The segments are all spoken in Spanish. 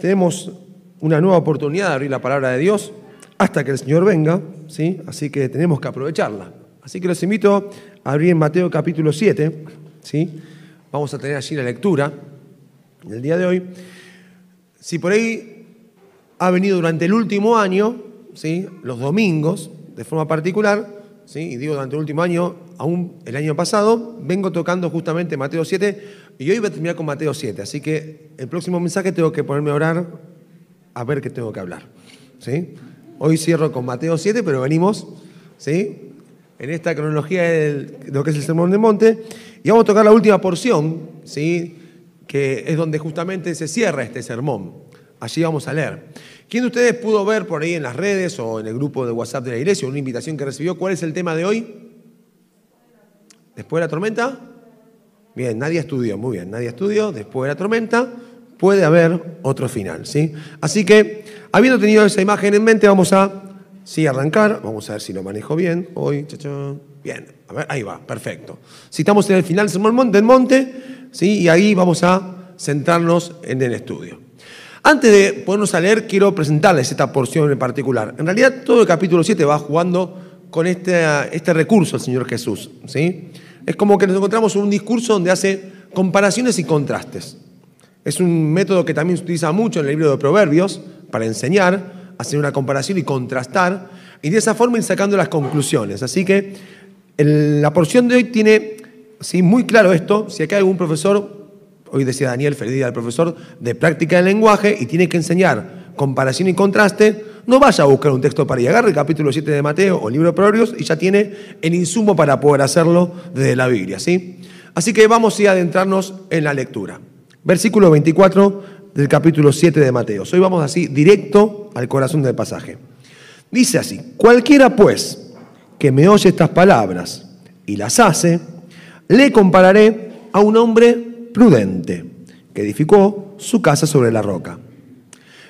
tenemos una nueva oportunidad de abrir la palabra de Dios hasta que el Señor venga, ¿sí? Así que tenemos que aprovecharla. Así que los invito a abrir Mateo capítulo 7, ¿sí? Vamos a tener allí la lectura del día de hoy. Si por ahí ha venido durante el último año, ¿sí? Los domingos, de forma particular, ¿sí? Y digo durante el último año, aún el año pasado, vengo tocando justamente Mateo 7 y hoy voy a terminar con Mateo 7. Así que el próximo mensaje tengo que ponerme a orar a ver qué tengo que hablar. ¿sí? Hoy cierro con Mateo 7, pero venimos ¿sí? en esta cronología de lo que es el Sermón del Monte y vamos a tocar la última porción, ¿sí? que es donde justamente se cierra este sermón. Allí vamos a leer. ¿Quién de ustedes pudo ver por ahí en las redes o en el grupo de WhatsApp de la iglesia una invitación que recibió? ¿Cuál es el tema de hoy? ¿Después de la tormenta? Bien, nadie estudió, muy bien, nadie estudió. Después de la tormenta, puede haber otro final. ¿sí? Así que, habiendo tenido esa imagen en mente, vamos a sí, arrancar. Vamos a ver si lo manejo bien hoy. Bien, a ver, ahí va, perfecto. Si estamos en el final del monte, ¿sí? y ahí vamos a centrarnos en el estudio. Antes de ponernos a leer, quiero presentarles esta porción en particular. En realidad, todo el capítulo 7 va jugando con este, este recurso el Señor Jesús. ¿sí? Es como que nos encontramos en un discurso donde hace comparaciones y contrastes. Es un método que también se utiliza mucho en el libro de Proverbios para enseñar, hacer una comparación y contrastar, y de esa forma ir sacando las conclusiones. Así que la porción de hoy tiene ¿sí? muy claro esto. Si acá hay algún profesor, hoy decía Daniel Feliz, el profesor de práctica del lenguaje, y tiene que enseñar comparación y contraste, no vaya a buscar un texto para ir. Agarre el capítulo 7 de Mateo o el libro de Proverbios y ya tiene el insumo para poder hacerlo desde la Biblia. ¿sí? Así que vamos a adentrarnos en la lectura. Versículo 24 del capítulo 7 de Mateo. Hoy vamos así directo al corazón del pasaje. Dice así, cualquiera pues que me oye estas palabras y las hace, le compararé a un hombre prudente que edificó su casa sobre la roca.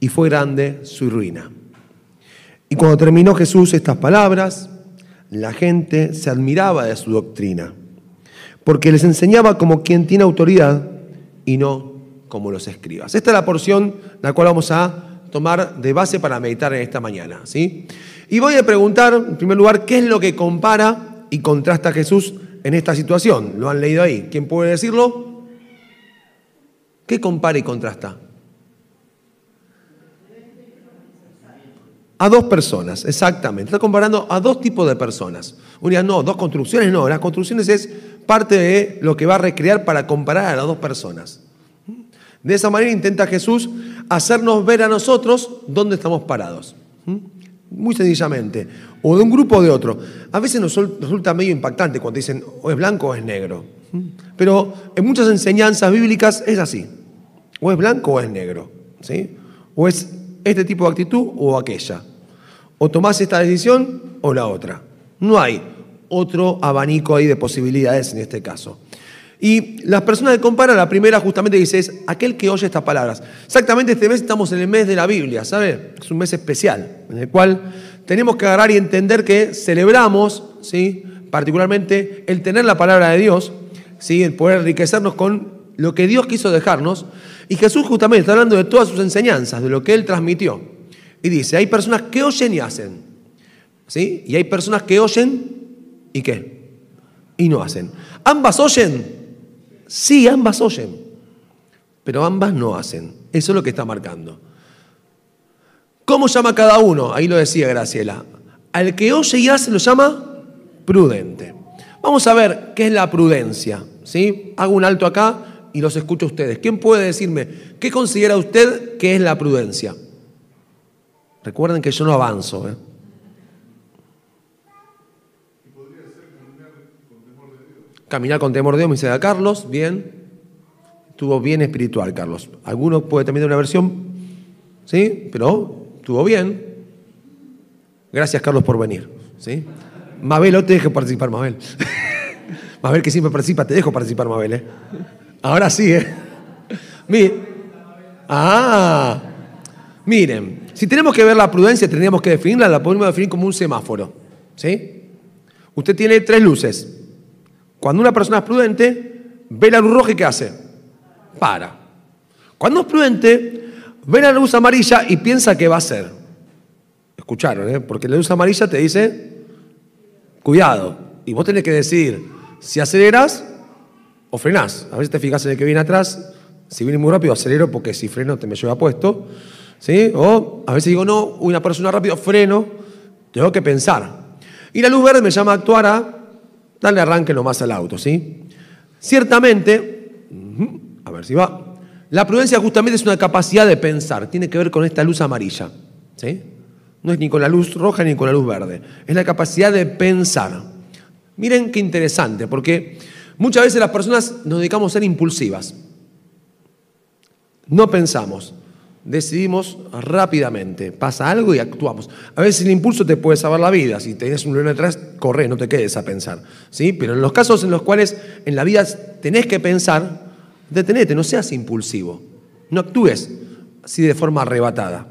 Y fue grande su ruina. Y cuando terminó Jesús estas palabras, la gente se admiraba de su doctrina, porque les enseñaba como quien tiene autoridad y no como los escribas. Esta es la porción la cual vamos a tomar de base para meditar en esta mañana. ¿sí? Y voy a preguntar, en primer lugar, qué es lo que compara y contrasta Jesús en esta situación. ¿Lo han leído ahí? ¿Quién puede decirlo? ¿Qué compara y contrasta? A dos personas, exactamente. Está comparando a dos tipos de personas. Una, no, dos construcciones, no. Las construcciones es parte de lo que va a recrear para comparar a las dos personas. De esa manera intenta Jesús hacernos ver a nosotros dónde estamos parados. Muy sencillamente. O de un grupo o de otro. A veces nos resulta medio impactante cuando dicen o es blanco o es negro. Pero en muchas enseñanzas bíblicas es así. O es blanco o es negro. ¿sí? O es este tipo de actitud o aquella. O tomás esta decisión o la otra. No hay otro abanico ahí de posibilidades en este caso. Y las personas que comparan, la primera justamente dice es aquel que oye estas palabras. Exactamente este mes estamos en el mes de la Biblia, ¿sabe? Es un mes especial, en el cual tenemos que agarrar y entender que celebramos, ¿sí? particularmente el tener la palabra de Dios, ¿sí? el poder enriquecernos con lo que Dios quiso dejarnos. Y Jesús justamente está hablando de todas sus enseñanzas, de lo que Él transmitió. Y dice, hay personas que oyen y hacen. ¿Sí? Y hay personas que oyen ¿Y qué? Y no hacen. ¿Ambas oyen? Sí, ambas oyen. Pero ambas no hacen. Eso es lo que está marcando. ¿Cómo llama cada uno? Ahí lo decía Graciela. Al que oye y hace lo llama prudente. Vamos a ver qué es la prudencia. ¿sí? Hago un alto acá y los escucho a ustedes. ¿Quién puede decirme qué considera usted que es la prudencia? Recuerden que yo no avanzo. ¿eh? Caminar con temor de Dios, me dice Carlos, bien. Estuvo bien espiritual, Carlos. ¿Alguno puede también dar una versión? ¿sí? Pero estuvo bien. Gracias, Carlos, por venir, ¿sí? Mabel, no te dejes participar, Mabel. Mabel, que siempre participa, te dejo participar, Mabel, ¿eh? Ahora sí, ¿eh? Ah, miren, si tenemos que ver la prudencia, tendríamos que definirla, la podemos definir como un semáforo, ¿sí? Usted tiene tres luces. Cuando una persona es prudente, ve la luz roja y ¿qué hace? Para. Cuando es prudente, ve la luz amarilla y piensa qué va a hacer. Escucharon, ¿eh? Porque la luz amarilla te dice, cuidado. Y vos tenés que decidir si aceleras o frenás. A veces te fijas en el que viene atrás. Si viene muy rápido, acelero porque si freno te me lleva puesto. ¿Sí? O a veces digo, no, una persona rápido, freno. Tengo que pensar. Y la luz verde me llama a actuar a darle arranque nomás al auto. ¿sí? Ciertamente, a ver si va. La prudencia justamente es una capacidad de pensar. Tiene que ver con esta luz amarilla. ¿sí? No es ni con la luz roja ni con la luz verde. Es la capacidad de pensar. Miren qué interesante, porque muchas veces las personas nos dedicamos a ser impulsivas. No pensamos, decidimos rápidamente. Pasa algo y actuamos. A veces el impulso te puede salvar la vida. Si tenés un león atrás, corre, no te quedes a pensar. ¿sí? Pero en los casos en los cuales en la vida tenés que pensar, detenete, no seas impulsivo. No actúes así de forma arrebatada.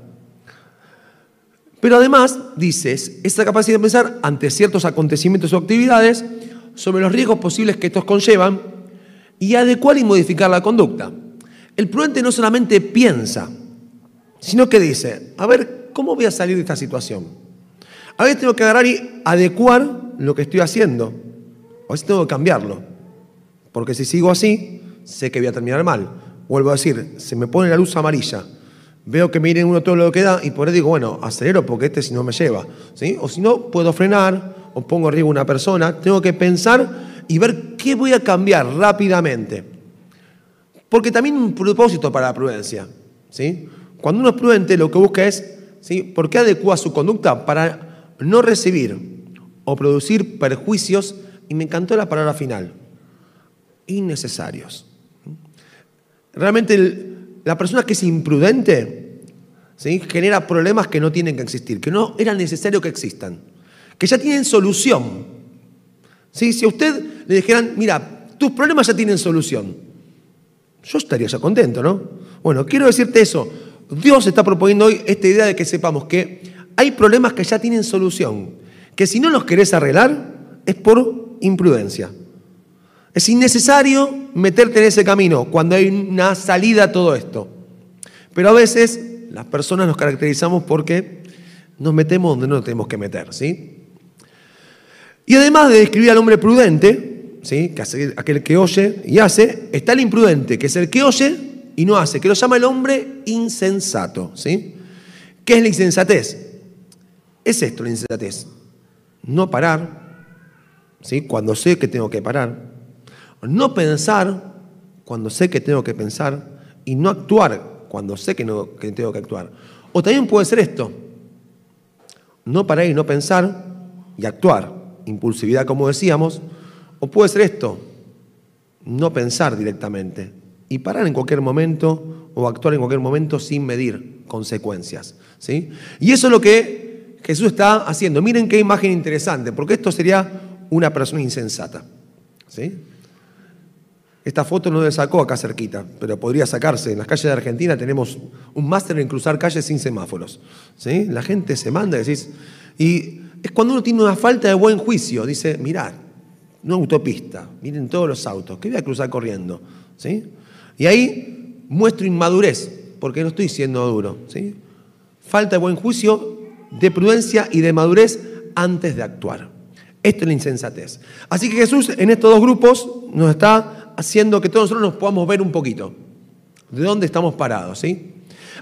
Pero además, dices, esa capacidad de pensar ante ciertos acontecimientos o actividades sobre los riesgos posibles que estos conllevan y adecuar y modificar la conducta. El prudente no solamente piensa, sino que dice, a ver, ¿cómo voy a salir de esta situación? A veces tengo que agarrar y adecuar lo que estoy haciendo. A veces tengo que cambiarlo. Porque si sigo así, sé que voy a terminar mal. Vuelvo a decir, se me pone la luz amarilla veo que miren uno todo lo que da y por ahí digo, bueno, acelero porque este si no me lleva. ¿sí? O si no, puedo frenar o pongo arriba una persona. Tengo que pensar y ver qué voy a cambiar rápidamente. Porque también un propósito para la prudencia. ¿sí? Cuando uno es prudente, lo que busca es, ¿sí? ¿por qué adecua su conducta? Para no recibir o producir perjuicios, y me encantó la palabra final, innecesarios. Realmente el, la persona que es imprudente ¿sí? genera problemas que no tienen que existir, que no era necesario que existan, que ya tienen solución. ¿Sí? Si a usted le dijeran, mira, tus problemas ya tienen solución, yo estaría ya contento, ¿no? Bueno, quiero decirte eso. Dios está proponiendo hoy esta idea de que sepamos que hay problemas que ya tienen solución, que si no los querés arreglar es por imprudencia. Es innecesario meterte en ese camino cuando hay una salida a todo esto. Pero a veces las personas nos caracterizamos porque nos metemos donde no nos tenemos que meter, ¿sí? Y además de describir al hombre prudente, ¿sí? aquel que oye y hace, está el imprudente, que es el que oye y no hace, que lo llama el hombre insensato, ¿sí? ¿Qué es la insensatez? Es esto la insensatez. No parar, ¿sí? Cuando sé que tengo que parar, no pensar cuando sé que tengo que pensar y no actuar cuando sé que, no, tengo que actuar. O también puede ser esto, no parar y no pensar y actuar, impulsividad como decíamos, o puede ser esto, no pensar directamente y parar en cualquier momento o actuar en cualquier momento sin medir consecuencias. ¿sí? Y eso es lo que Jesús está haciendo. Miren qué imagen interesante, porque esto sería una persona insensata. ¿sí? Esta foto no se sacó acá cerquita, pero podría sacarse. En las calles de Argentina tenemos un máster en cruzar calles sin semáforos. ¿sí? La gente se manda y decís. Y es cuando uno tiene una falta de buen juicio. Dice, mirad, una autopista, miren todos los autos, ¿qué voy a cruzar corriendo? ¿Sí? Y ahí muestro inmadurez, porque no estoy siendo duro. ¿sí? Falta de buen juicio, de prudencia y de madurez antes de actuar. Esto es la insensatez. Así que Jesús en estos dos grupos nos está haciendo que todos nosotros nos podamos ver un poquito de dónde estamos parados. ¿sí?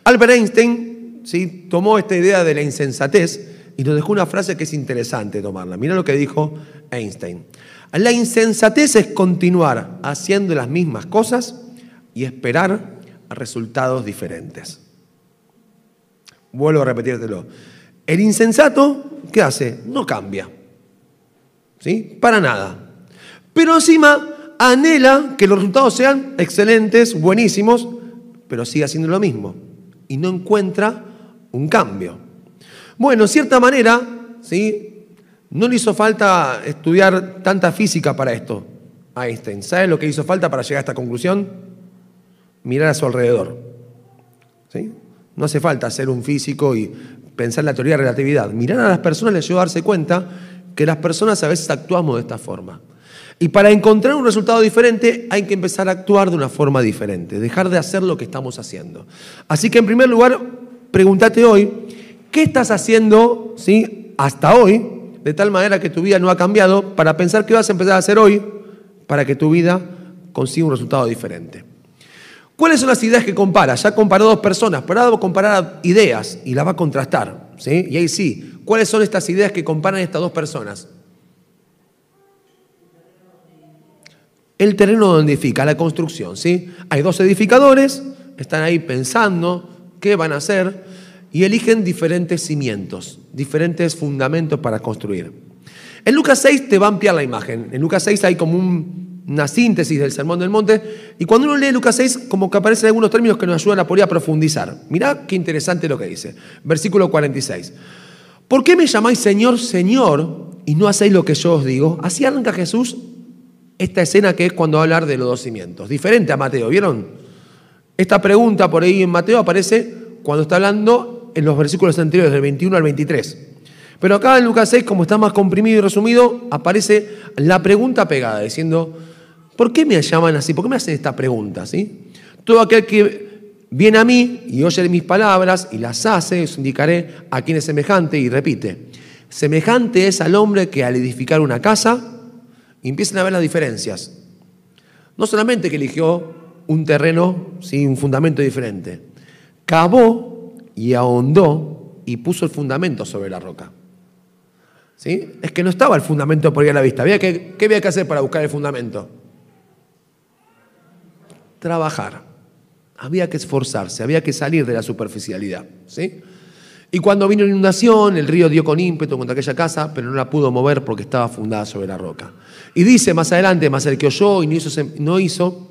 Albert Einstein ¿sí? tomó esta idea de la insensatez y nos dejó una frase que es interesante tomarla. Mira lo que dijo Einstein. La insensatez es continuar haciendo las mismas cosas y esperar resultados diferentes. Vuelvo a repetírtelo. El insensato, ¿qué hace? No cambia. ¿Sí? Para nada. Pero encima anhela que los resultados sean excelentes, buenísimos, pero sigue haciendo lo mismo. y no encuentra un cambio. Bueno, en cierta manera, ¿sí? no le hizo falta estudiar tanta física para esto a Einstein. ¿Sabe lo que hizo falta para llegar a esta conclusión? Mirar a su alrededor. ¿Sí? No hace falta ser un físico y pensar en la teoría de relatividad. Mirar a las personas les llevó a darse cuenta que las personas a veces actuamos de esta forma. Y para encontrar un resultado diferente hay que empezar a actuar de una forma diferente, dejar de hacer lo que estamos haciendo. Así que en primer lugar, pregúntate hoy, ¿qué estás haciendo ¿sí? hasta hoy de tal manera que tu vida no ha cambiado para pensar qué vas a empezar a hacer hoy para que tu vida consiga un resultado diferente? ¿Cuáles son las ideas que compara? Ya comparó dos personas, pero ahora va a comparar ideas y las va a contrastar. ¿sí? Y ahí sí, ¿cuáles son estas ideas que comparan estas dos personas? El terreno donde edifica, la construcción. ¿sí? Hay dos edificadores, están ahí pensando qué van a hacer y eligen diferentes cimientos, diferentes fundamentos para construir. En Lucas 6 te va a ampliar la imagen. En Lucas 6 hay como una síntesis del Sermón del Monte. Y cuando uno lee Lucas 6, como que aparecen algunos términos que nos ayudan a poder profundizar. Mirá qué interesante lo que dice. Versículo 46. ¿Por qué me llamáis Señor, Señor y no hacéis lo que yo os digo? Así arranca Jesús esta escena que es cuando va a hablar de los dos cimientos. Diferente a Mateo, ¿vieron? Esta pregunta por ahí en Mateo aparece cuando está hablando en los versículos anteriores, del 21 al 23. Pero acá en Lucas 6, como está más comprimido y resumido, aparece la pregunta pegada, diciendo, ¿por qué me llaman así? ¿Por qué me hacen esta pregunta? ¿sí? Todo aquel que viene a mí y oye mis palabras y las hace, os indicaré a quién es semejante y repite. Semejante es al hombre que al edificar una casa, empiezan a ver las diferencias. No solamente que eligió un terreno sin un fundamento diferente, cavó y ahondó y puso el fundamento sobre la roca. ¿Sí? Es que no estaba el fundamento por ahí a la vista. ¿Qué había que hacer para buscar el fundamento? Trabajar. Había que esforzarse, había que salir de la superficialidad. ¿sí? Y cuando vino la inundación, el río dio con ímpetu contra aquella casa, pero no la pudo mover porque estaba fundada sobre la roca. Y dice más adelante, más el que oyó y no hizo, no hizo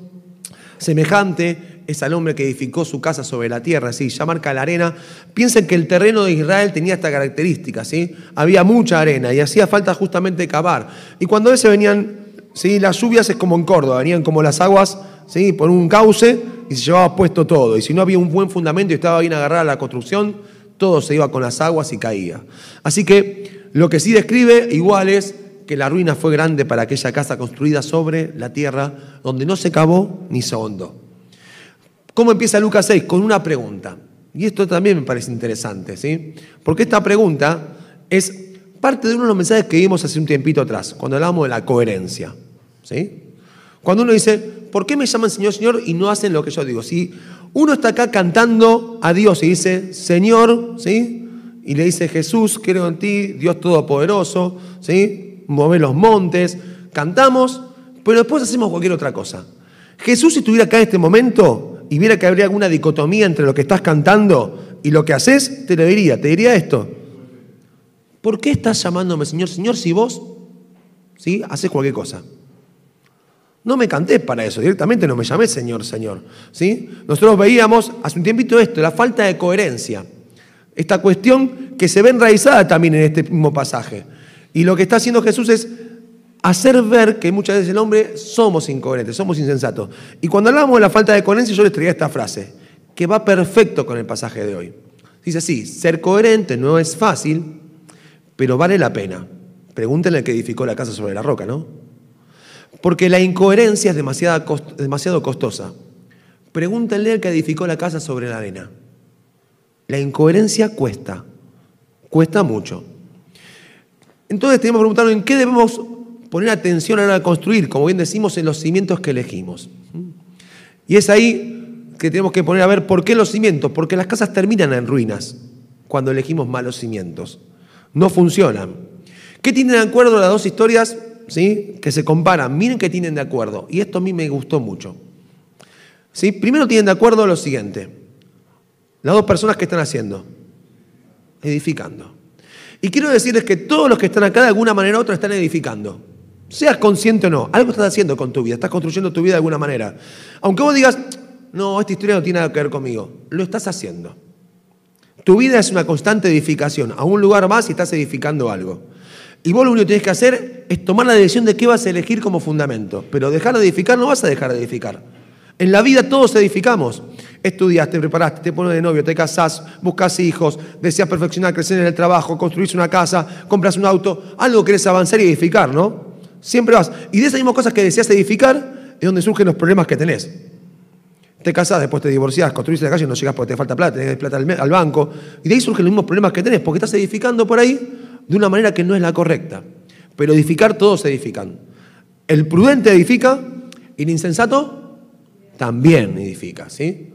semejante es al hombre que edificó su casa sobre la tierra, ¿sí? ya marca la arena. Piensen que el terreno de Israel tenía esta característica, ¿sí? había mucha arena y hacía falta justamente cavar. Y cuando a veces venían ¿sí? las lluvias es como en Córdoba, venían como las aguas ¿sí? por un cauce y se llevaba puesto todo. Y si no había un buen fundamento y estaba bien agarrada la construcción, todo se iba con las aguas y caía. Así que lo que sí describe igual es que la ruina fue grande para aquella casa construida sobre la tierra, donde no se cavó ni se ahondó. ¿Cómo empieza Lucas 6? Con una pregunta. Y esto también me parece interesante, ¿sí? Porque esta pregunta es parte de uno de los mensajes que vimos hace un tiempito atrás, cuando hablábamos de la coherencia, ¿sí? Cuando uno dice, ¿por qué me llaman Señor, Señor y no hacen lo que yo digo? Si uno está acá cantando a Dios y dice, Señor, ¿sí? Y le dice, Jesús, creo en ti, Dios Todopoderoso, ¿sí? Mueve los montes, cantamos, pero después hacemos cualquier otra cosa. Jesús, si estuviera acá en este momento y viera que habría alguna dicotomía entre lo que estás cantando y lo que haces, te lo diría, te diría esto. ¿Por qué estás llamándome Señor, Señor, si vos, ¿sí? Haces cualquier cosa. No me canté para eso, directamente no me llamé Señor, Señor. ¿sí? Nosotros veíamos hace un tiempito esto, la falta de coherencia. Esta cuestión que se ve enraizada también en este mismo pasaje. Y lo que está haciendo Jesús es hacer ver que muchas veces el hombre somos incoherentes, somos insensatos. Y cuando hablamos de la falta de coherencia, yo les traía esta frase, que va perfecto con el pasaje de hoy. Dice así, ser coherente no es fácil, pero vale la pena. Pregúntenle al que edificó la casa sobre la roca, ¿no? Porque la incoherencia es demasiado, costosa. Pregúntenle al que edificó la casa sobre la arena. La incoherencia cuesta, cuesta mucho. Entonces tenemos que preguntarnos en qué debemos poner atención a la hora de construir, como bien decimos, en los cimientos que elegimos. Y es ahí que tenemos que poner a ver por qué los cimientos, porque las casas terminan en ruinas cuando elegimos malos cimientos. No funcionan. ¿Qué tienen de acuerdo las dos historias? ¿Sí? que se comparan, miren que tienen de acuerdo. Y esto a mí me gustó mucho. ¿Sí? Primero tienen de acuerdo lo siguiente. Las dos personas que están haciendo. Edificando. Y quiero decirles que todos los que están acá de alguna manera u otra están edificando. Seas consciente o no, algo estás haciendo con tu vida, estás construyendo tu vida de alguna manera. Aunque vos digas, no, esta historia no tiene nada que ver conmigo, lo estás haciendo. Tu vida es una constante edificación. A un lugar vas y estás edificando algo. Y vos lo único que tienes que hacer es tomar la decisión de qué vas a elegir como fundamento. Pero dejar de edificar no vas a dejar de edificar. En la vida todos edificamos. Estudias, te preparaste, te pones de novio, te casás, buscas hijos, deseas perfeccionar, crecer en el trabajo, construís una casa, compras un auto, algo querés avanzar y edificar, ¿no? Siempre vas. Y de esas mismas cosas que deseas edificar es donde surgen los problemas que tenés. Te casás, después te divorciás, construís la calle y no llegas porque te falta plata, tenés plata al banco. Y de ahí surgen los mismos problemas que tenés, porque estás edificando por ahí de una manera que no es la correcta. Pero edificar todos edifican. El prudente edifica y el insensato también edifica, ¿sí?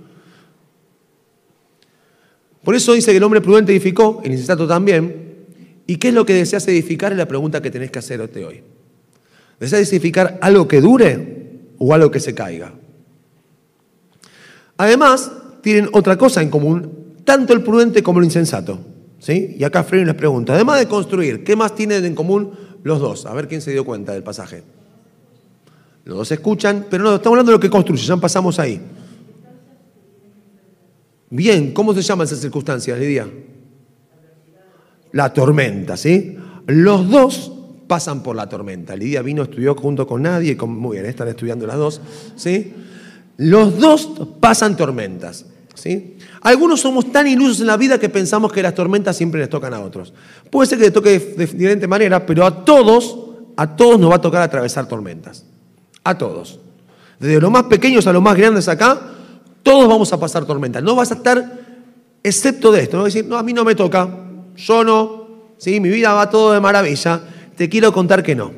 Por eso dice que el hombre prudente edificó, el insensato también. ¿Y qué es lo que deseas edificar? Es la pregunta que tenés que hacerte hoy. ¿Deseas edificar algo que dure o algo que se caiga? Además, tienen otra cosa en común, tanto el prudente como el insensato. ¿Sí? Y acá Freire les pregunta, además de construir, ¿qué más tienen en común los dos? A ver quién se dio cuenta del pasaje. Los dos escuchan, pero no, estamos hablando de lo que construye, ya pasamos ahí. Bien, ¿cómo se llaman esas circunstancias, Lidia? La tormenta, ¿sí? Los dos pasan por la tormenta. Lidia vino, estudió junto con nadie, muy bien, están estudiando las dos, ¿sí? Los dos pasan tormentas, ¿sí? Algunos somos tan ilusos en la vida que pensamos que las tormentas siempre les tocan a otros. Puede ser que les toque de diferente manera, pero a todos, a todos nos va a tocar atravesar tormentas. A todos. Desde los más pequeños a los más grandes acá, todos vamos a pasar tormentas. No vas a estar excepto de esto. No vas a decir, no, a mí no me toca. Yo no. ¿sí? Mi vida va todo de maravilla. Te quiero contar que no.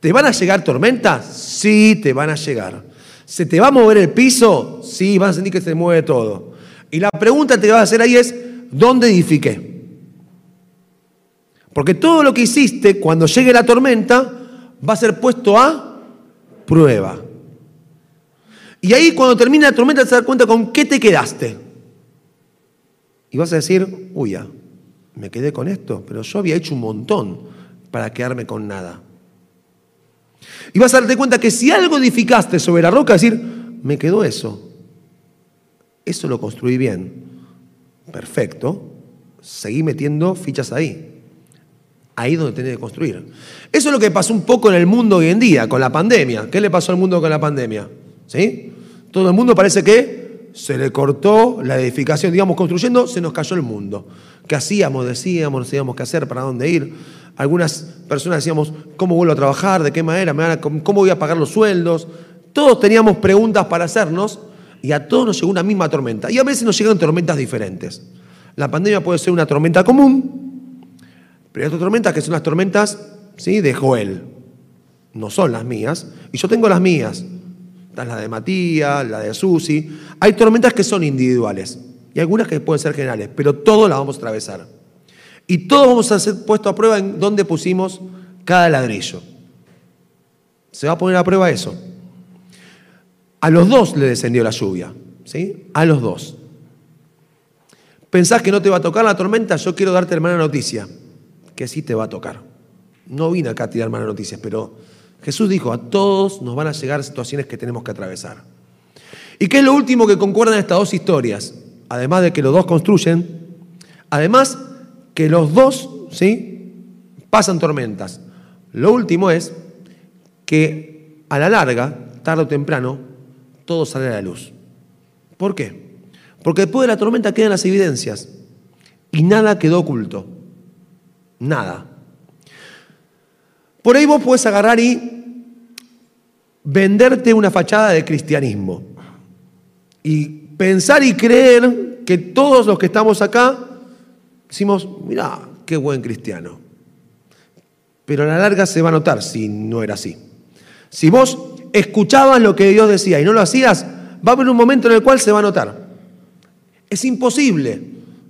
¿Te van a llegar tormentas? Sí, te van a llegar. ¿Se te va a mover el piso? Sí, vas a sentir que se mueve todo. Y la pregunta que te vas a hacer ahí es, ¿dónde edifiqué? Porque todo lo que hiciste cuando llegue la tormenta va a ser puesto a prueba. Y ahí cuando termina la tormenta te das cuenta con qué te quedaste. Y vas a decir, uy, ya, me quedé con esto, pero yo había hecho un montón para quedarme con nada. Y vas a darte cuenta que si algo edificaste sobre la roca, decir, me quedó eso. Eso lo construí bien. Perfecto. Seguí metiendo fichas ahí. Ahí donde tenés que construir. Eso es lo que pasó un poco en el mundo hoy en día, con la pandemia. ¿Qué le pasó al mundo con la pandemia? ¿Sí? Todo el mundo parece que se le cortó la edificación, digamos, construyendo, se nos cayó el mundo. ¿Qué hacíamos? Decíamos, no sabíamos qué hacer, para dónde ir. Algunas personas decíamos, ¿cómo vuelvo a trabajar? ¿De qué manera? ¿Cómo voy a pagar los sueldos? Todos teníamos preguntas para hacernos y a todos nos llegó una misma tormenta. Y a veces nos llegan tormentas diferentes. La pandemia puede ser una tormenta común, pero hay otras tormentas que son las tormentas ¿sí? de Joel. No son las mías. Y yo tengo las mías. Están la de Matías, la de Susi. Hay tormentas que son individuales y algunas que pueden ser generales, pero todos las vamos a atravesar. Y todos vamos a ser puestos a prueba en dónde pusimos cada ladrillo. Se va a poner a prueba eso. A los dos le descendió la lluvia, ¿sí? A los dos. ¿Pensás que no te va a tocar la tormenta? Yo quiero darte mala noticia, que sí te va a tocar. No vine acá a tirar malas noticias, pero Jesús dijo, a todos nos van a llegar situaciones que tenemos que atravesar. ¿Y qué es lo último que concuerdan estas dos historias? Además de que los dos construyen, además que los dos, ¿sí? Pasan tormentas. Lo último es que a la larga, tarde o temprano, todo sale a la luz. ¿Por qué? Porque después de la tormenta quedan las evidencias y nada quedó oculto. Nada. Por ahí vos puedes agarrar y venderte una fachada de cristianismo y pensar y creer que todos los que estamos acá Decimos, mira, qué buen cristiano. Pero a la larga se va a notar si no era así. Si vos escuchabas lo que Dios decía y no lo hacías, va a haber un momento en el cual se va a notar. Es imposible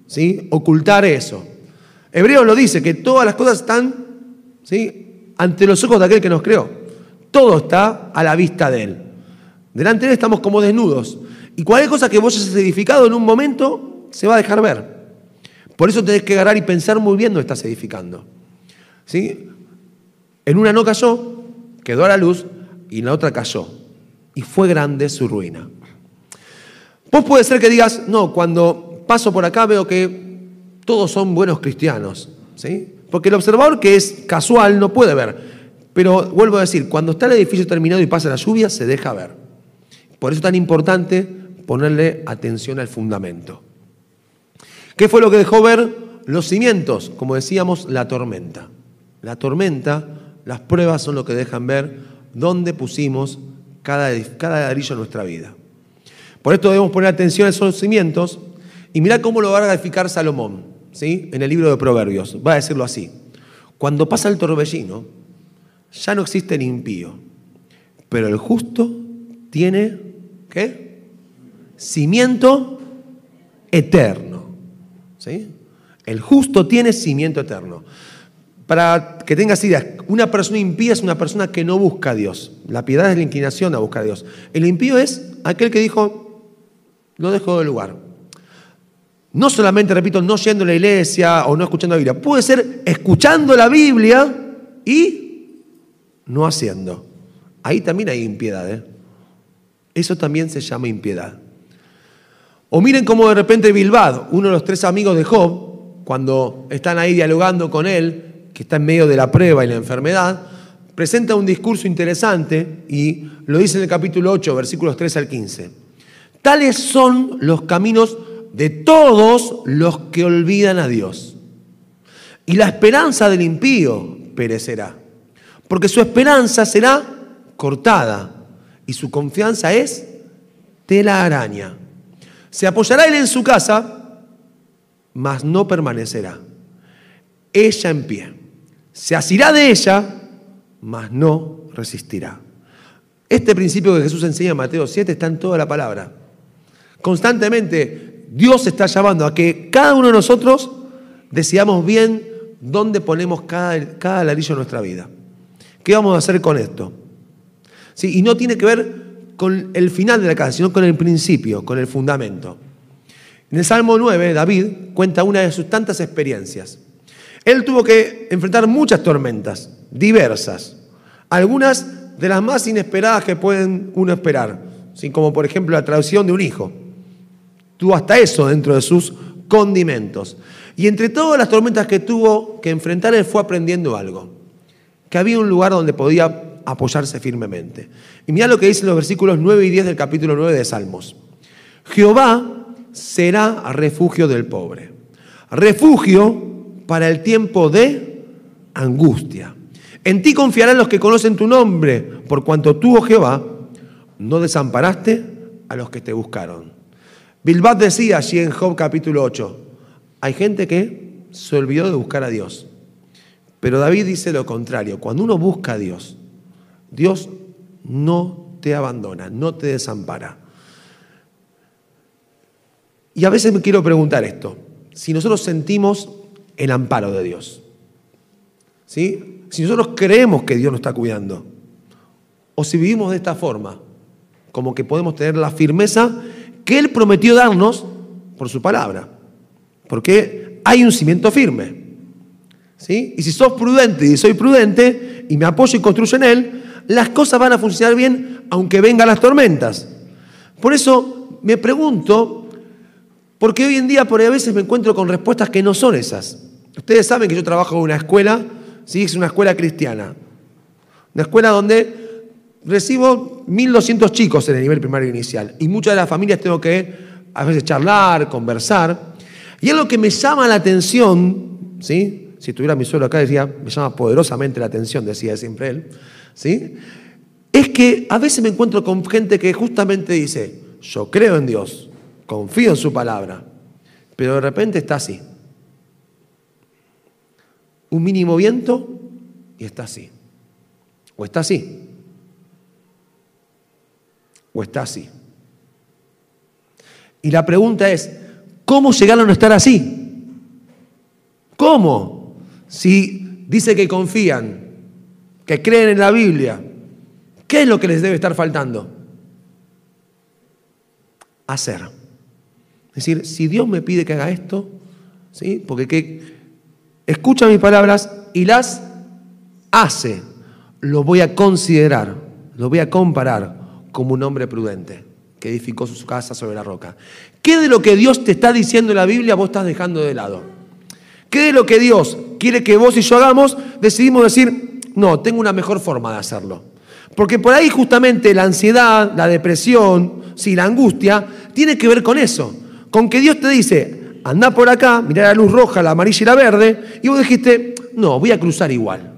¿sí? ocultar eso. Hebreo lo dice, que todas las cosas están ¿sí? ante los ojos de aquel que nos creó. Todo está a la vista de Él. Delante de Él estamos como desnudos. Y cualquier cosa que vos hayas edificado en un momento, se va a dejar ver. Por eso tenés que agarrar y pensar muy bien dónde estás edificando. ¿Sí? En una no cayó, quedó a la luz, y la otra cayó. Y fue grande su ruina. Vos puede ser que digas, no, cuando paso por acá veo que todos son buenos cristianos, ¿sí? Porque el observador que es casual no puede ver. Pero vuelvo a decir, cuando está el edificio terminado y pasa la lluvia, se deja ver. Por eso es tan importante ponerle atención al fundamento. ¿Qué fue lo que dejó ver los cimientos? Como decíamos, la tormenta. La tormenta, las pruebas son lo que dejan ver dónde pusimos cada, cada ladrillo en nuestra vida. Por esto debemos poner atención a esos cimientos y mirá cómo lo va a graficar Salomón, ¿sí? en el libro de Proverbios. Va a decirlo así. Cuando pasa el torbellino, ya no existe el impío, pero el justo tiene, ¿qué? Cimiento eterno. ¿sí? El justo tiene cimiento eterno. Para que tengas idea, una persona impía es una persona que no busca a Dios. La piedad es la inclinación a buscar a Dios. El impío es aquel que dijo, lo dejo de lugar. No solamente, repito, no yendo a la iglesia o no escuchando la Biblia. Puede ser escuchando la Biblia y no haciendo. Ahí también hay impiedad. ¿eh? Eso también se llama impiedad. O miren cómo de repente Bilbao, uno de los tres amigos de Job, cuando están ahí dialogando con él, que está en medio de la prueba y la enfermedad, presenta un discurso interesante y lo dice en el capítulo 8, versículos 3 al 15. Tales son los caminos de todos los que olvidan a Dios. Y la esperanza del impío perecerá, porque su esperanza será cortada y su confianza es tela araña. Se apoyará él en su casa, mas no permanecerá. Ella en pie. Se asirá de ella, mas no resistirá. Este principio que Jesús enseña en Mateo 7 está en toda la palabra. Constantemente Dios está llamando a que cada uno de nosotros decidamos bien dónde ponemos cada, cada ladrillo en nuestra vida. ¿Qué vamos a hacer con esto? ¿Sí? Y no tiene que ver con el final de la casa, sino con el principio, con el fundamento. En el Salmo 9, David cuenta una de sus tantas experiencias. Él tuvo que enfrentar muchas tormentas, diversas, algunas de las más inesperadas que pueden uno esperar, como por ejemplo la traducción de un hijo. Tuvo hasta eso dentro de sus condimentos. Y entre todas las tormentas que tuvo que enfrentar, él fue aprendiendo algo, que había un lugar donde podía apoyarse firmemente. Y mira lo que dicen los versículos 9 y 10 del capítulo 9 de Salmos. Jehová será refugio del pobre, refugio para el tiempo de angustia. En ti confiarán los que conocen tu nombre, por cuanto tú, oh Jehová, no desamparaste a los que te buscaron. Bilbao decía allí en Job capítulo 8, hay gente que se olvidó de buscar a Dios. Pero David dice lo contrario, cuando uno busca a Dios, Dios no te abandona, no te desampara. Y a veces me quiero preguntar esto, si nosotros sentimos el amparo de Dios. ¿Sí? Si nosotros creemos que Dios nos está cuidando, o si vivimos de esta forma, como que podemos tener la firmeza que Él prometió darnos por su palabra, porque hay un cimiento firme. ¿Sí? Y si sos prudente y soy prudente y me apoyo y construyo en Él, las cosas van a funcionar bien aunque vengan las tormentas. Por eso me pregunto, porque hoy en día por ahí a veces me encuentro con respuestas que no son esas. Ustedes saben que yo trabajo en una escuela, ¿sí? es una escuela cristiana. Una escuela donde recibo 1.200 chicos en el nivel primario inicial. Y muchas de las familias tengo que a veces charlar, conversar. Y algo que me llama la atención, ¿sí? si tuviera mi suelo acá, decía, me llama poderosamente la atención, decía siempre él, ¿sí? es que a veces me encuentro con gente que justamente dice, yo creo en Dios, confío en su palabra, pero de repente está así un mínimo viento y está así. O está así. O está así. Y la pregunta es, ¿cómo llegaron a estar así? ¿Cómo? Si dice que confían, que creen en la Biblia, ¿qué es lo que les debe estar faltando? Hacer. Es decir, si Dios me pide que haga esto, ¿sí? Porque ¿qué, escucha mis palabras y las hace, lo voy a considerar, lo voy a comparar como un hombre prudente. que edificó su casa sobre la roca. ¿Qué de lo que Dios te está diciendo en la Biblia vos estás dejando de lado? ¿Qué de lo que Dios quiere que vos y yo hagamos decidimos decir, no, tengo una mejor forma de hacerlo? Porque por ahí justamente la ansiedad, la depresión, sí, la angustia, tiene que ver con eso. Con que Dios te dice, anda por acá, mira la luz roja, la amarilla y la verde, y vos dijiste, no, voy a cruzar igual.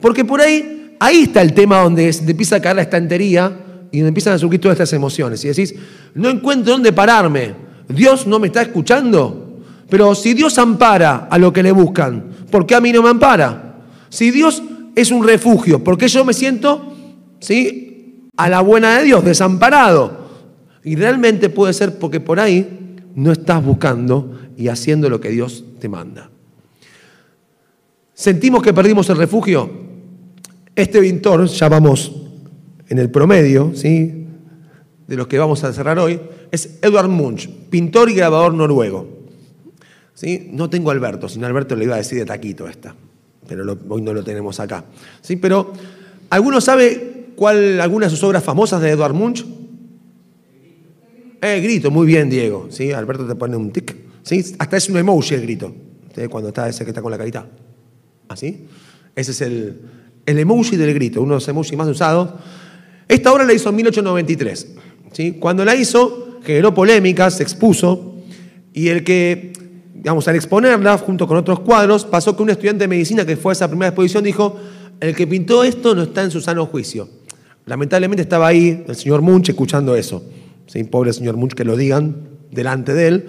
Porque por ahí, ahí está el tema donde te empieza a caer la estantería y donde empiezan a surgir todas estas emociones. Y decís, no encuentro dónde pararme. Dios no me está escuchando. Pero si Dios ampara a lo que le buscan, ¿por qué a mí no me ampara? Si Dios es un refugio, ¿por qué yo me siento, sí, a la buena de Dios, desamparado? Y realmente puede ser porque por ahí no estás buscando y haciendo lo que Dios te manda. Sentimos que perdimos el refugio. Este pintor, ya vamos en el promedio, ¿sí? de los que vamos a cerrar hoy, es Edward Munch, pintor y grabador noruego. ¿Sí? No tengo Alberto, sino Alberto le iba a decir de taquito esta, pero hoy no lo tenemos acá. ¿Sí? Pero, ¿alguno sabe cuál, alguna de sus obras famosas de Edward Munch? Eh, grito, muy bien, Diego. ¿Sí? Alberto te pone un tic. ¿Sí? Hasta es un emoji el grito. Cuando está ese que está con la carita. ¿Así? Ese es el, el emoji del grito, uno de los emojis más usados. Esta obra la hizo en 1893. ¿sí? Cuando la hizo, generó polémicas, se expuso, y el que, digamos, al exponerla junto con otros cuadros, pasó que un estudiante de medicina que fue a esa primera exposición dijo, el que pintó esto no está en su sano juicio. Lamentablemente estaba ahí el señor Munch escuchando eso. ¿Sí? Pobre señor Munch que lo digan delante de él.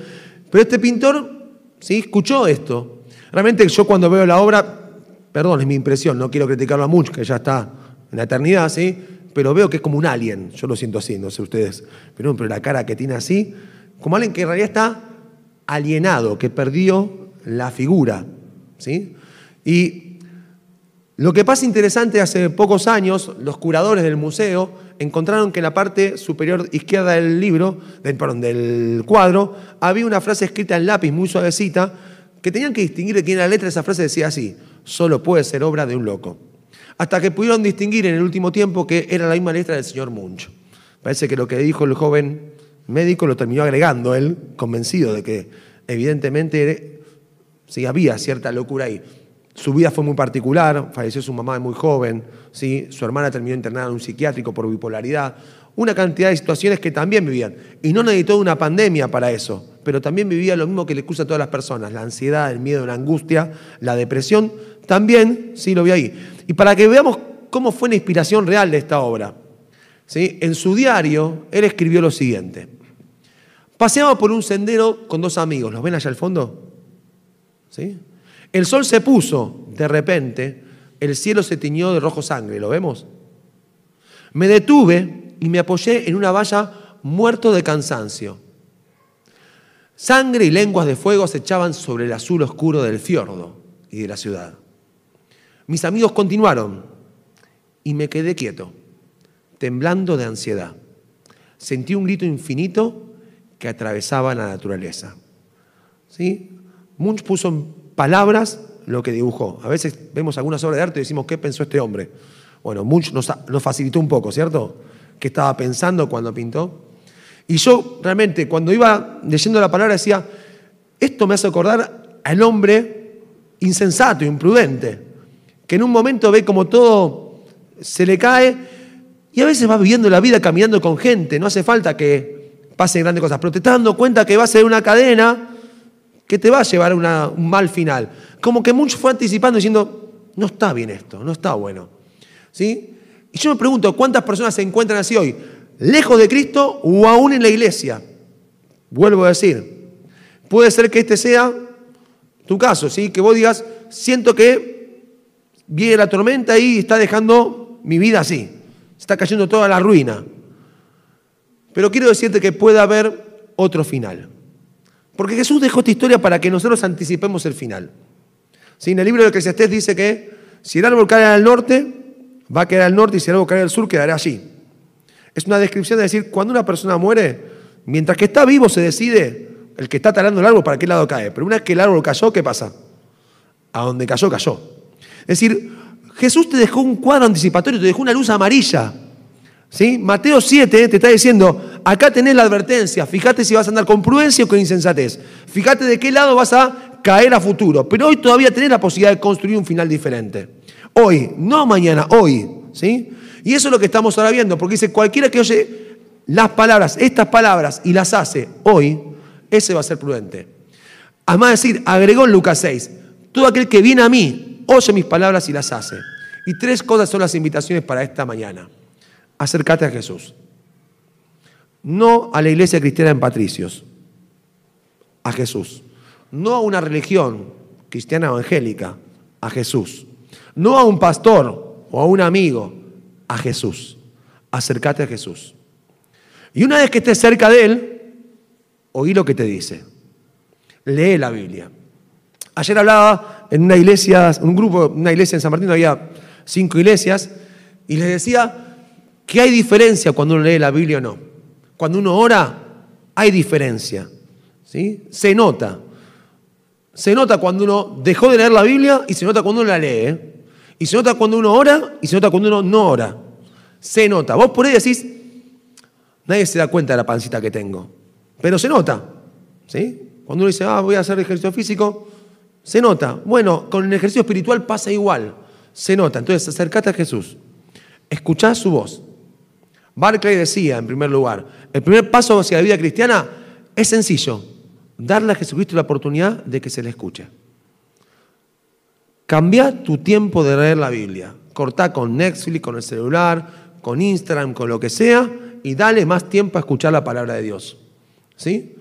Pero este pintor ¿sí? escuchó esto. Realmente yo cuando veo la obra, perdón, es mi impresión, no quiero criticarlo a Munch, que ya está en la eternidad, ¿sí? pero veo que es como un alien. Yo lo siento así, no sé ustedes. Pero, pero la cara que tiene así, como alguien que en realidad está alienado, que perdió la figura. ¿sí? Y lo que pasa interesante, hace pocos años, los curadores del museo encontraron que en la parte superior izquierda del libro, del, del cuadro, había una frase escrita en lápiz muy suavecita que tenían que distinguir de quién era la letra. Esa frase decía así, solo puede ser obra de un loco hasta que pudieron distinguir en el último tiempo que era la misma letra del señor Munch. Parece que lo que dijo el joven médico lo terminó agregando él, convencido de que evidentemente sí, había cierta locura ahí. Su vida fue muy particular, falleció su mamá muy joven, ¿sí? su hermana terminó internada en un psiquiátrico por bipolaridad, una cantidad de situaciones que también vivían. Y no necesitó una pandemia para eso, pero también vivía lo mismo que le excusa a todas las personas, la ansiedad, el miedo, la angustia, la depresión, también sí lo vi ahí. Y para que veamos cómo fue la inspiración real de esta obra, ¿sí? en su diario él escribió lo siguiente. Paseaba por un sendero con dos amigos, ¿los ven allá al fondo? ¿Sí? El sol se puso, de repente, el cielo se tiñó de rojo sangre, ¿lo vemos? Me detuve y me apoyé en una valla muerto de cansancio. Sangre y lenguas de fuego se echaban sobre el azul oscuro del fiordo y de la ciudad. Mis amigos continuaron y me quedé quieto, temblando de ansiedad. Sentí un grito infinito que atravesaba la naturaleza. ¿Sí? Munch puso palabras lo que dibujó. A veces vemos algunas obras de arte y decimos, ¿qué pensó este hombre? Bueno, Munch nos, facilitó un poco, ¿cierto? ¿Qué estaba pensando cuando pintó? Y yo realmente, cuando iba leyendo la palabra, decía, esto me hace acordar al hombre insensato, imprudente, que en un momento ve como todo se le cae y a veces va viviendo la vida caminando con gente, no hace falta que pasen grandes cosas, pero te estás dando cuenta que va a ser una cadena que te va a llevar a un mal final. Como que mucho fue anticipando diciendo, no está bien esto, no está bueno. ¿Sí? Y yo me pregunto, ¿cuántas personas se encuentran así hoy? ¿Lejos de Cristo o aún en la iglesia? Vuelvo a decir, puede ser que este sea tu caso, ¿sí? que vos digas, siento que viene la tormenta y está dejando mi vida así. Está cayendo toda la ruina. Pero quiero decirte que puede haber otro final. Porque Jesús dejó esta historia para que nosotros anticipemos el final. En el libro de Eclesiastés dice que si el árbol cae al norte, va a quedar al norte y si el árbol cae al sur, quedará allí. Es una descripción de decir, cuando una persona muere, mientras que está vivo se decide el que está talando el árbol para qué lado cae. Pero una vez que el árbol cayó, ¿qué pasa? A donde cayó, cayó. Es decir, Jesús te dejó un cuadro anticipatorio, te dejó una luz amarilla ¿Sí? Mateo 7 te está diciendo, acá tenés la advertencia, fíjate si vas a andar con prudencia o con insensatez, fíjate de qué lado vas a caer a futuro, pero hoy todavía tenés la posibilidad de construir un final diferente. Hoy, no mañana, hoy. ¿sí? Y eso es lo que estamos ahora viendo, porque dice, cualquiera que oye las palabras, estas palabras, y las hace hoy, ese va a ser prudente. Además de decir, agregó en Lucas 6, todo aquel que viene a mí, oye mis palabras y las hace. Y tres cosas son las invitaciones para esta mañana. Acércate a Jesús. No a la iglesia cristiana en Patricios, a Jesús. No a una religión cristiana evangélica, a Jesús. No a un pastor o a un amigo, a Jesús. Acércate a Jesús. Y una vez que estés cerca de Él, oí lo que te dice. Lee la Biblia. Ayer hablaba en una iglesia, un grupo, una iglesia en San Martín, había cinco iglesias, y les decía que hay diferencia cuando uno lee la Biblia o no. Cuando uno ora, hay diferencia. ¿sí? Se nota. Se nota cuando uno dejó de leer la Biblia y se nota cuando uno la lee. ¿eh? Y se nota cuando uno ora y se nota cuando uno no ora. Se nota. Vos por ahí decís, nadie se da cuenta de la pancita que tengo. Pero se nota. ¿sí? Cuando uno dice, ah, voy a hacer ejercicio físico, se nota. Bueno, con el ejercicio espiritual pasa igual. Se nota. Entonces, acercate a Jesús. Escuchá su voz. Barclay decía, en primer lugar, el primer paso hacia la vida cristiana es sencillo. Darle a Jesucristo la oportunidad de que se le escuche. Cambia tu tiempo de leer la Biblia. Cortá con Netflix, con el celular, con Instagram, con lo que sea, y dale más tiempo a escuchar la palabra de Dios. ¿Sí?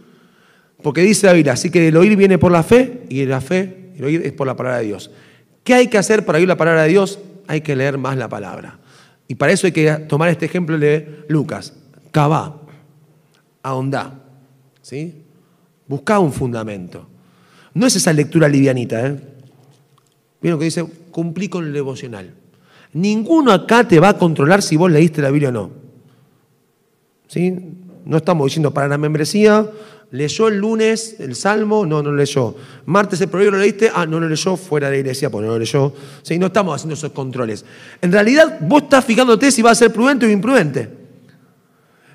Porque dice la Biblia, así que el oír viene por la fe, y la fe, el oír es por la palabra de Dios. ¿Qué hay que hacer para oír la palabra de Dios? Hay que leer más la palabra. Y para eso hay que tomar este ejemplo de Lucas. Cavá, ahondá, ¿sí? Buscá un fundamento. No es esa lectura livianita, ¿eh? Lo que dice, cumplí con el devocional. Ninguno acá te va a controlar si vos leíste la Biblia o no. ¿Sí? No estamos diciendo para la membresía, leyó el lunes el Salmo, no, no leyó. Martes el proverbio lo leíste, ah, no lo leyó, fuera de la iglesia, pues no lo leyó. ¿Sí? No estamos haciendo esos controles. En realidad, vos estás fijándote si va a ser prudente o imprudente.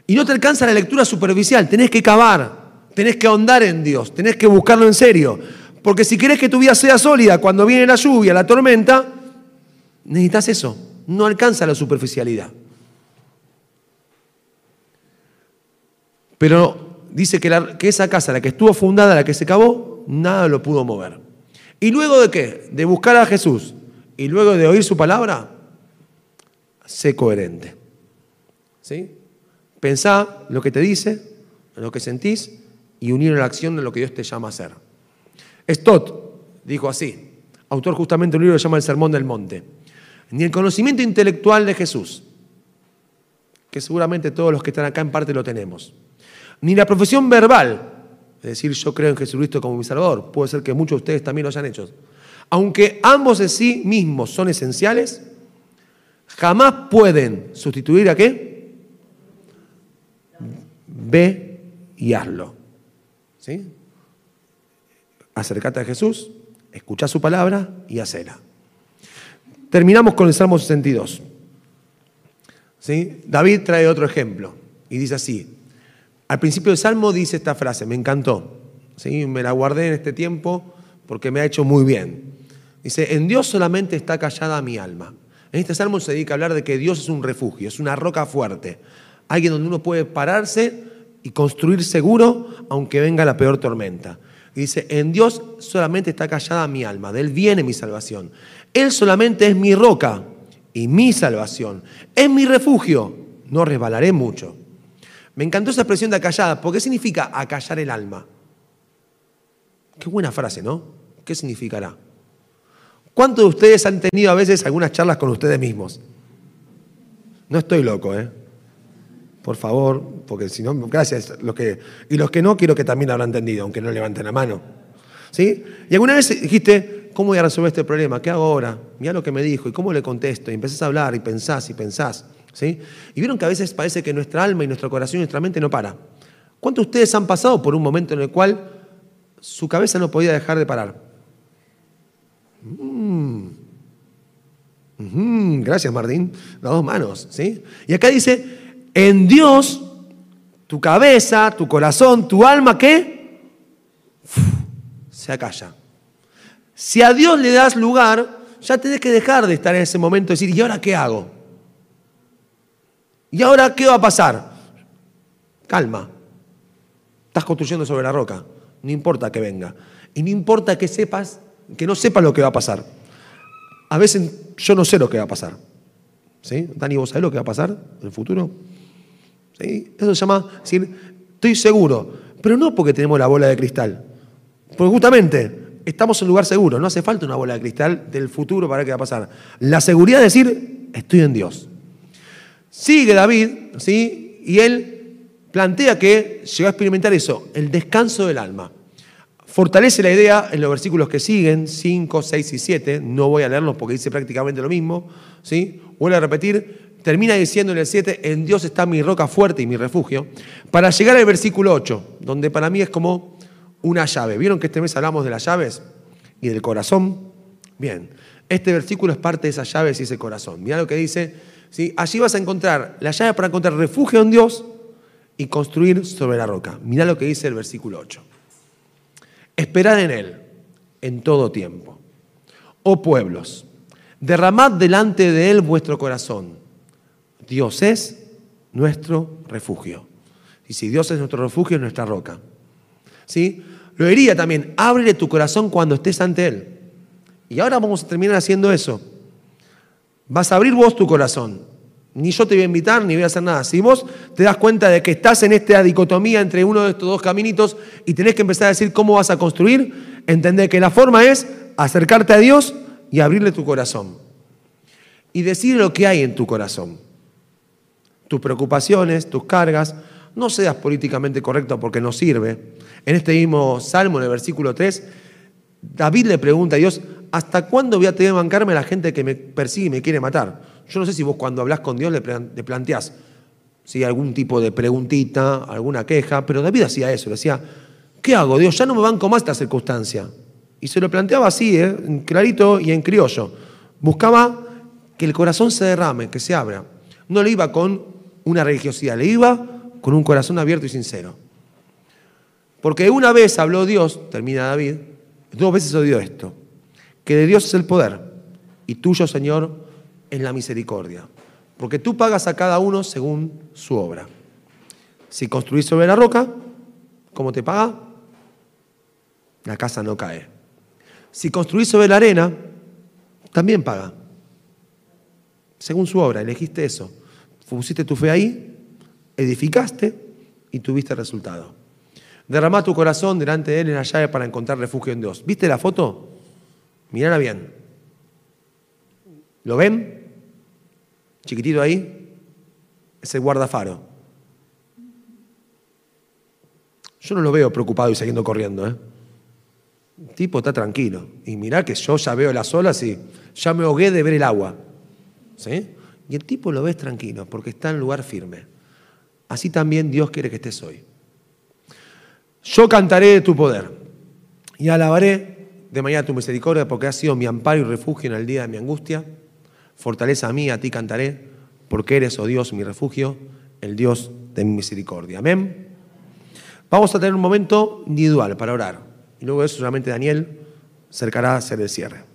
Y no te alcanza la lectura superficial, tenés que cavar, tenés que ahondar en Dios, tenés que buscarlo en serio. Porque si querés que tu vida sea sólida cuando viene la lluvia, la tormenta, necesitas eso. No alcanza la superficialidad. Pero dice que, esa casa, la que estuvo fundada, la que se cavó, nada lo pudo mover. ¿Y luego de qué? De buscar a Jesús y luego de oír su palabra, sé coherente. ¿Sí? Pensá lo que te dice, lo que sentís y unir a la acción de lo que Dios te llama a hacer. Stott dijo así, autor justamente de un libro que se llama El Sermón del Monte, ni el conocimiento intelectual de Jesús, que seguramente todos los que están acá en parte lo tenemos, ni la profesión verbal, es decir, yo creo en Jesucristo como mi Salvador, puede ser que muchos de ustedes también lo hayan hecho, aunque ambos en sí mismos son esenciales, jamás pueden sustituir a qué? Ve y hazlo. ¿Sí? Acercate a Jesús, escucha su palabra y hacela. Terminamos con el Salmo 62. ¿Sí? David trae otro ejemplo y dice así. Al principio del Salmo dice esta frase, me encantó. ¿Sí? Me la guardé en este tiempo porque me ha hecho muy bien. Dice, en Dios solamente está callada mi alma. En este salmo se dedica a hablar de que Dios es un refugio, es una roca fuerte, alguien donde uno puede pararse y construir seguro aunque venga la peor tormenta. Y dice, en Dios solamente está callada mi alma, de Él viene mi salvación. Él solamente es mi roca y mi salvación. Es mi refugio, no resbalaré mucho. Me encantó esa expresión de acallada, porque ¿qué significa acallar el alma? Qué buena frase, ¿no? ¿Qué significará? ¿Cuántos de ustedes han tenido a veces algunas charlas con ustedes mismos? No estoy loco, ¿eh? Por favor, porque si no, gracias. Los que, y los que no, quiero que también lo habrán entendido, aunque no levanten la mano. ¿Sí? Y alguna vez dijiste, ¿cómo voy a resolver este problema? ¿Qué hago ahora? Mira lo que me dijo y cómo le contesto. Y empezás a hablar y pensás y pensás. ¿Sí? Y vieron que a veces parece que nuestra alma y nuestro corazón y nuestra mente no para. ¿Cuántos de ustedes han pasado por un momento en el cual su cabeza no podía dejar de parar? Mm. gracias, Martín. Las dos manos. ¿sí? Y acá dice, En Dios, tu cabeza, tu corazón, tu alma, ¿qué? Se acalla. Si a Dios le das lugar, ya tenés que dejar de estar en ese momento y decir, ¿y ahora qué hago? ¿Y ahora qué va a pasar? Calma. Estás construyendo sobre la roca. No importa que venga. Y no importa que sepas, que no sepas lo que va a pasar. A veces yo no sé lo que va a pasar. ¿Sí? Dani, ¿vos sabés lo que va a pasar en el futuro? ¿Sí? Eso se llama decir, estoy seguro, pero no porque tenemos la bola de cristal. Porque justamente estamos en un lugar seguro, no hace falta una bola de cristal del futuro para qué va a pasar. La seguridad de decir, estoy en Dios. Sigue David, ¿sí? Y él plantea que llegó a experimentar eso, el descanso del alma. Fortalece la idea en los versículos que siguen, 5, 6 y 7. No voy a leerlos porque dice prácticamente lo mismo. ¿sí? Vuelve a repetir. Termina diciendo en el 7, en Dios está mi roca fuerte y mi refugio. Para llegar al versículo 8, donde para mí es como una llave. ¿Vieron que este mes hablamos de las llaves y del corazón? Bien, este versículo es parte de esas llaves y ese corazón. Mira lo que dice. ¿Sí? Allí vas a encontrar la llave para encontrar refugio en Dios y construir sobre la roca. Mira lo que dice el versículo 8. Esperad en Él en todo tiempo. Oh pueblos, derramad delante de Él vuestro corazón. Dios es nuestro refugio. Y si Dios es nuestro refugio, es nuestra roca. ¿Sí? Lo diría también, ábrele tu corazón cuando estés ante Él. Y ahora vamos a terminar haciendo eso. Vas a abrir vos tu corazón. Ni yo te voy a invitar, ni voy a hacer nada. Si vos te das cuenta de que estás en esta dicotomía entre uno de estos dos caminitos y tenés que empezar a decir cómo vas a construir, entender que la forma es acercarte a Dios y abrirle tu corazón. Y decir lo que hay en tu corazón. Tus preocupaciones, tus cargas. No seas políticamente correcto porque no sirve. En este mismo Salmo, en el versículo 3, David le pregunta a Dios, ¿hasta cuándo voy a tener que bancarme a la gente que me persigue y me quiere matar? Yo no sé si vos cuando hablas con Dios le, planteás si algún tipo de preguntita, alguna queja, pero David hacía eso, le decía, ¿qué hago Dios? Ya no me banco más esta circunstancia. Y se lo planteaba así, ¿eh? clarito y en criollo. Buscaba que el corazón se derrame, que se abra. No le iba con una religiosidad, le iba con un corazón abierto y sincero. Porque una vez habló Dios, termina David, dos veces odió esto, que de Dios es el poder y tuyo, Señor, en la misericordia. Porque tú pagas a cada uno según su obra. Si construís sobre la roca, ¿cómo te paga? La casa no cae. Si construís sobre la arena, también paga. Según su obra, elegiste eso. Pusiste tu fe ahí, edificaste y tuviste resultado. Derramá tu corazón delante de Él en la llave para encontrar refugio en Dios. ¿Viste la foto? Mirala bien. ¿Lo ven? chiquitito ahí, es el guardafaro. Yo no lo veo preocupado y siguiendo corriendo. ¿eh? El tipo está tranquilo. Y mirá que yo ya veo las olas y ya me ahogué de ver el agua. ¿Sí? Y el tipo lo ves tranquilo porque está en lugar firme. Así también Dios quiere que estés hoy. Yo cantaré de tu poder y alabaré de mañana tu misericordia porque has sido mi amparo y refugio en el día de mi angustia. Fortaleza a mí, a ti cantaré, porque eres, oh Dios, mi refugio, el Dios de mi misericordia. Amén. Vamos a tener un momento individual para orar. Y luego de eso solamente Daniel cercará a hacer el cierre.